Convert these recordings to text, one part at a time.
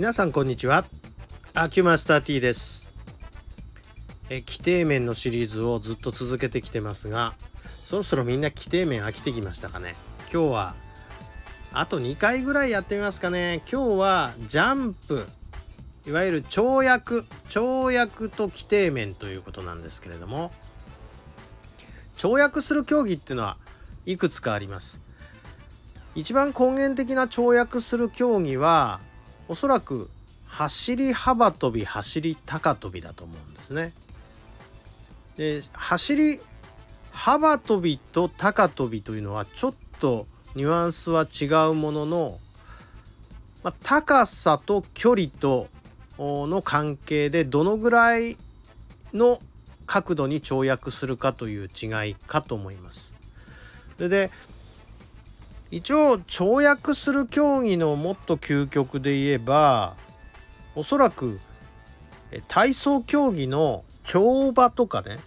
皆さんこんにちは。アキュマスター T です。え規定面のシリーズをずっと続けてきてますがそろそろみんな規定面飽きてきましたかね？今日はあと2回ぐらいやってみますかね。今日はジャンプいわゆる跳躍跳躍と規定面ということなんですけれども跳躍する競技っていうのはいくつかあります。一番根源的な跳躍する競技はおそらく走り幅跳び走り高跳びだと思うんですね。で走り幅跳びと高跳びというのはちょっとニュアンスは違うものの、まあ、高さと距離との関係でどのぐらいの角度に跳躍するかという違いかと思います。それで一応跳躍する競技のもっと究極で言えばおそらく体操競技の跳馬とかね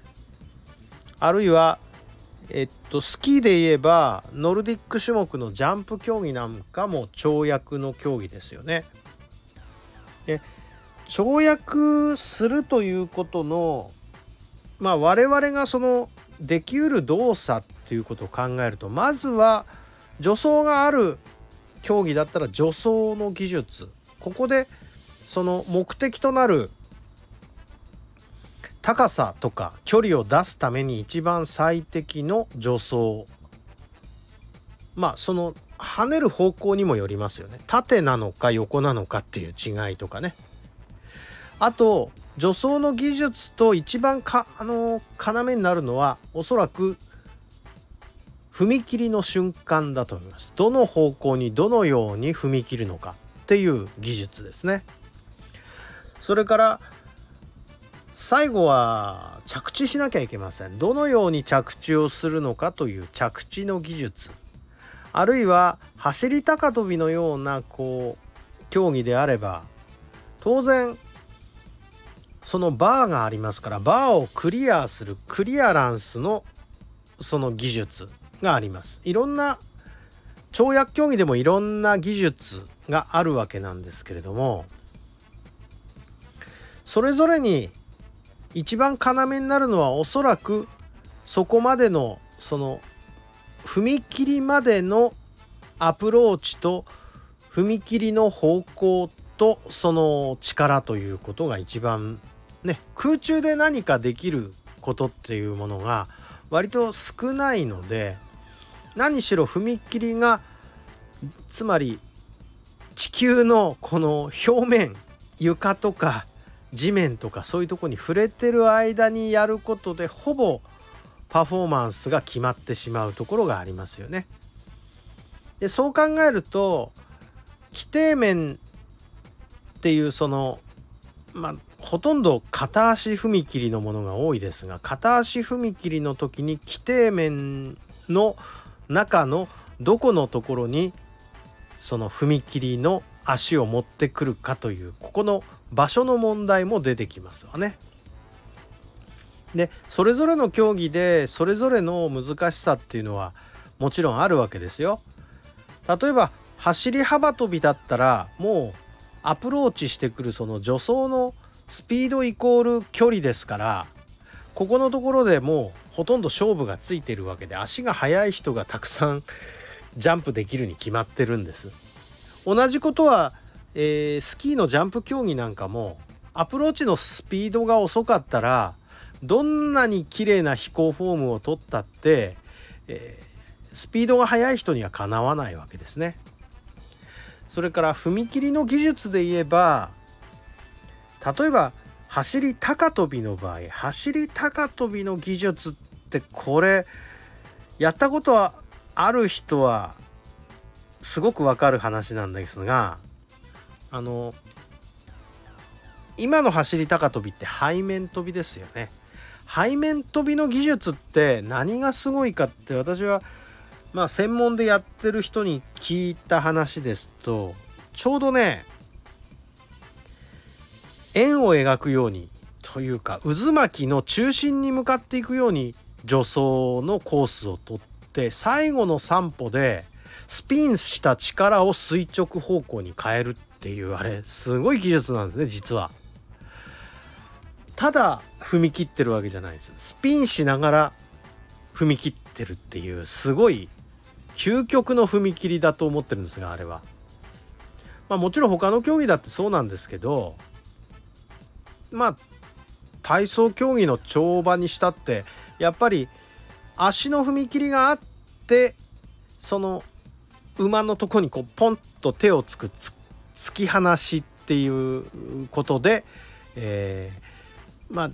あるいはえっとスキーで言えばノルディック種目のジャンプ競技なんかも跳躍の競技ですよね。で跳躍するということのまあ我々がそのできうる動作っていうことを考えるとまずは助走がある競技だったら助走の技術。ここでその目的となる高さとか距離を出すために一番最適の助走まあその跳ねる方向にもよりますよね。縦なのか横なのかっていう違いとかね。あと助走の技術と一番かあの要になるのはおそらく踏切の瞬間だと思います。どの方向にどのように踏み切るのかっていう技術ですね。それから最後は着地しなきゃいけません。どのように着地をするのかという着地の技術。あるいは走り高跳びのようなこう競技であれば当然そのバーがありますからバーをクリアするクリアランスのその技術。があります。いろんな跳躍競技でもいろんな技術があるわけなんですけれどもそれぞれに一番要になるのはおそらくそこまでのその踏切までのアプローチと踏切の方向とその力ということが一番ね空中で何かできることっていうものが割と少ないので何しろ踏切がつまり地球のこの表面床とか地面とかそういうとこに触れてる間にやることでほぼパフォーマンスが決まってしまうところがありますよね。でそう考えると規定面っていうそのまあほとんど片足踏切のものが多いですが片足踏切の時に規定面の中のどこのところにその踏切の足を持ってくるかというここの場所の問題も出てきますわね。でそれぞれの競技でそれぞれの難しさっていうのはもちろんあるわけですよ。例えば走り幅跳びだったらもうアプローチしてくるその助走のスピードイコール距離ですからここのところでもうほとんど勝負がついてるわけで足が速い人がたくさん ジャンプできるに決まってるんです。同じことは、えー、スキーのジャンプ競技なんかもアプローチのスピードが遅かったらどんなに綺麗な飛行フォームを取ったって、えー、スピードが速い人にはかなわないわけですね。それから踏切の技術で言えば例えば走り高跳びの場合走り高跳びの技術ってこれやったことはある人はすごくわかる話なんですがあの今の走り高跳びって背面跳びですよね。背面跳びの技術って何がすごいかって私はまあ専門でやってる人に聞いた話ですとちょうどね円を描くようにというか渦巻きの中心に向かっていくように助走のコースをとって最後の3歩でスピンした力を垂直方向に変えるっていうあれすごい技術なんですね実は。ただ踏み切ってるわけじゃないですスピンしながら踏み切ってるっていうすごい究極の踏み切りだと思ってるんですがあれは。まあもちろん他の競技だってそうなんですけどまあ体操競技の跳馬にしたってやっぱり足の踏み切りがあってその馬のとこにこうポンと手をつく突き放しっていうことで、えー、まあ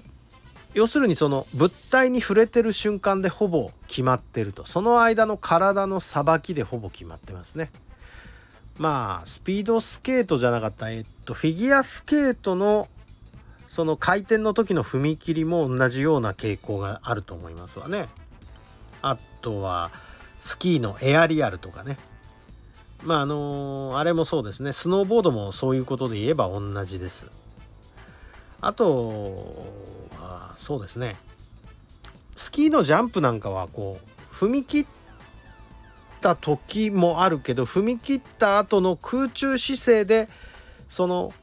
要するにその物体に触れてる瞬間でほぼ決まってるとその間の体のさばきでほぼ決まってますね。まあスピードスケートじゃなかったえっとフィギュアスケートのその回転の時の踏切も同じような傾向があると思いますわね。あとはスキーのエアリアルとかね。まああのあれもそうですね。スノーボードもそういうことで言えば同じです。あとはそうですね。スキーのジャンプなんかはこう踏み切った時もあるけど踏み切った後の空中姿勢でその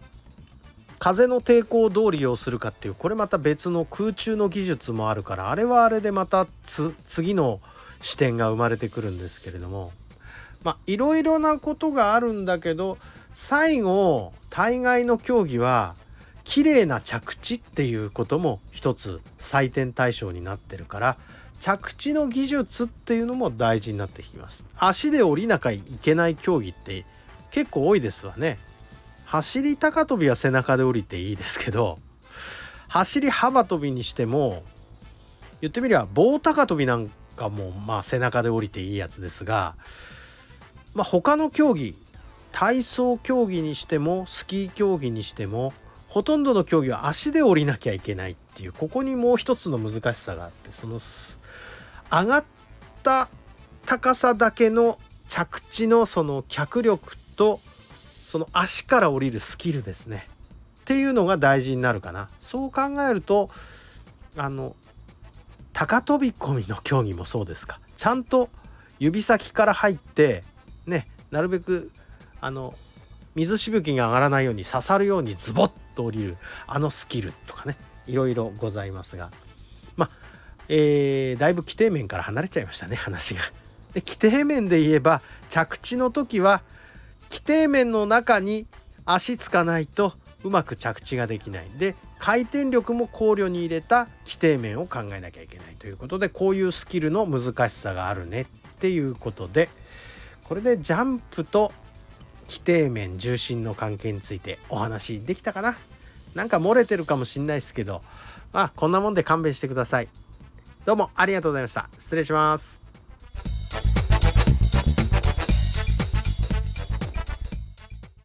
風の抵抗をどう利用するかっていうこれまた別の空中の技術もあるからあれはあれでまた次の視点が生まれてくるんですけれども。まあいろいろなことがあるんだけど最後大概の競技は綺麗な着地っていうことも一つ採点対象になってるから着地の技術っていうのも大事になってきます。足で降りなきゃいけない競技って結構多いですわね。走り高跳びは背中で降りていいですけど走り幅跳びにしても言ってみりゃ棒高跳びなんかもまあ背中で降りていいやつですがまあ、他の競技体操競技にしてもスキー競技にしてもほとんどの競技は足で降りなきゃいけないっていうここにもう一つの難しさがあってその上がった高さだけの着地のその脚力とその足から降りるスキルですね。っていうのが大事になるかな。そう考えるとあの高飛び込みの競技もそうですか。ちゃんと指先から入ってねなるべくあの水しぶきが上がらないように刺さるようにズボッと降りるあのスキルとかねいろいろございますが。まあ、えー、だいぶ規定面から離れちゃいましたね話が。で規定面で言えば着地の時は規定面の中に足つかないとうまく着地ができないで回転力も考慮に入れた規定面を考えなきゃいけないということでこういうスキルの難しさがあるねっていうことで。これでジャンプと規定面重心の関係についてお話できたかな。なんか漏れてるかもしんないですけどまあこんなもんで勘弁してください。どうもありがとうございました。失礼します。